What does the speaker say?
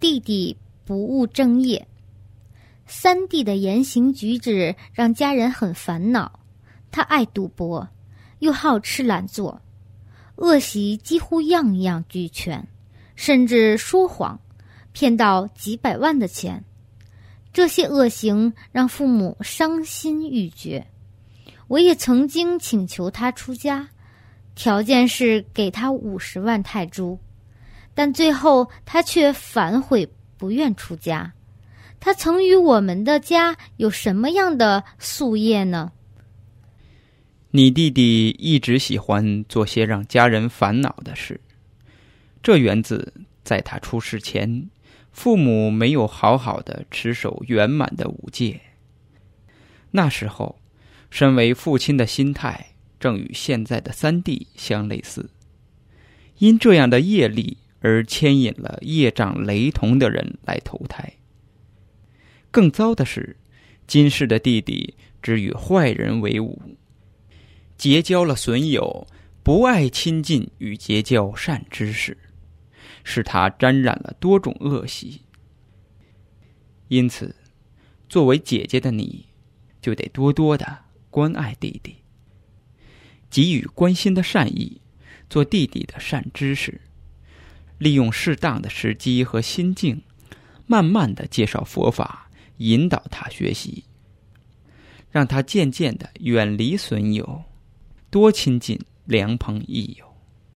弟弟不务正业。三弟的言行举止让家人很烦恼，他爱赌博，又好吃懒做，恶习几乎样样俱全，甚至说谎，骗到几百万的钱。这些恶行让父母伤心欲绝。我也曾经请求他出家，条件是给他五十万泰铢，但最后他却反悔，不愿出家。他曾与我们的家有什么样的夙业呢？你弟弟一直喜欢做些让家人烦恼的事，这源自在他出世前，父母没有好好的持守圆满的五戒。那时候，身为父亲的心态正与现在的三弟相类似，因这样的业力而牵引了业障雷同的人来投胎。更糟的是，今世的弟弟只与坏人为伍，结交了损友，不爱亲近与结交善知识，使他沾染了多种恶习。因此，作为姐姐的你，就得多多的关爱弟弟，给予关心的善意，做弟弟的善知识，利用适当的时机和心境，慢慢的介绍佛法。引导他学习，让他渐渐的远离损友，多亲近良朋益友。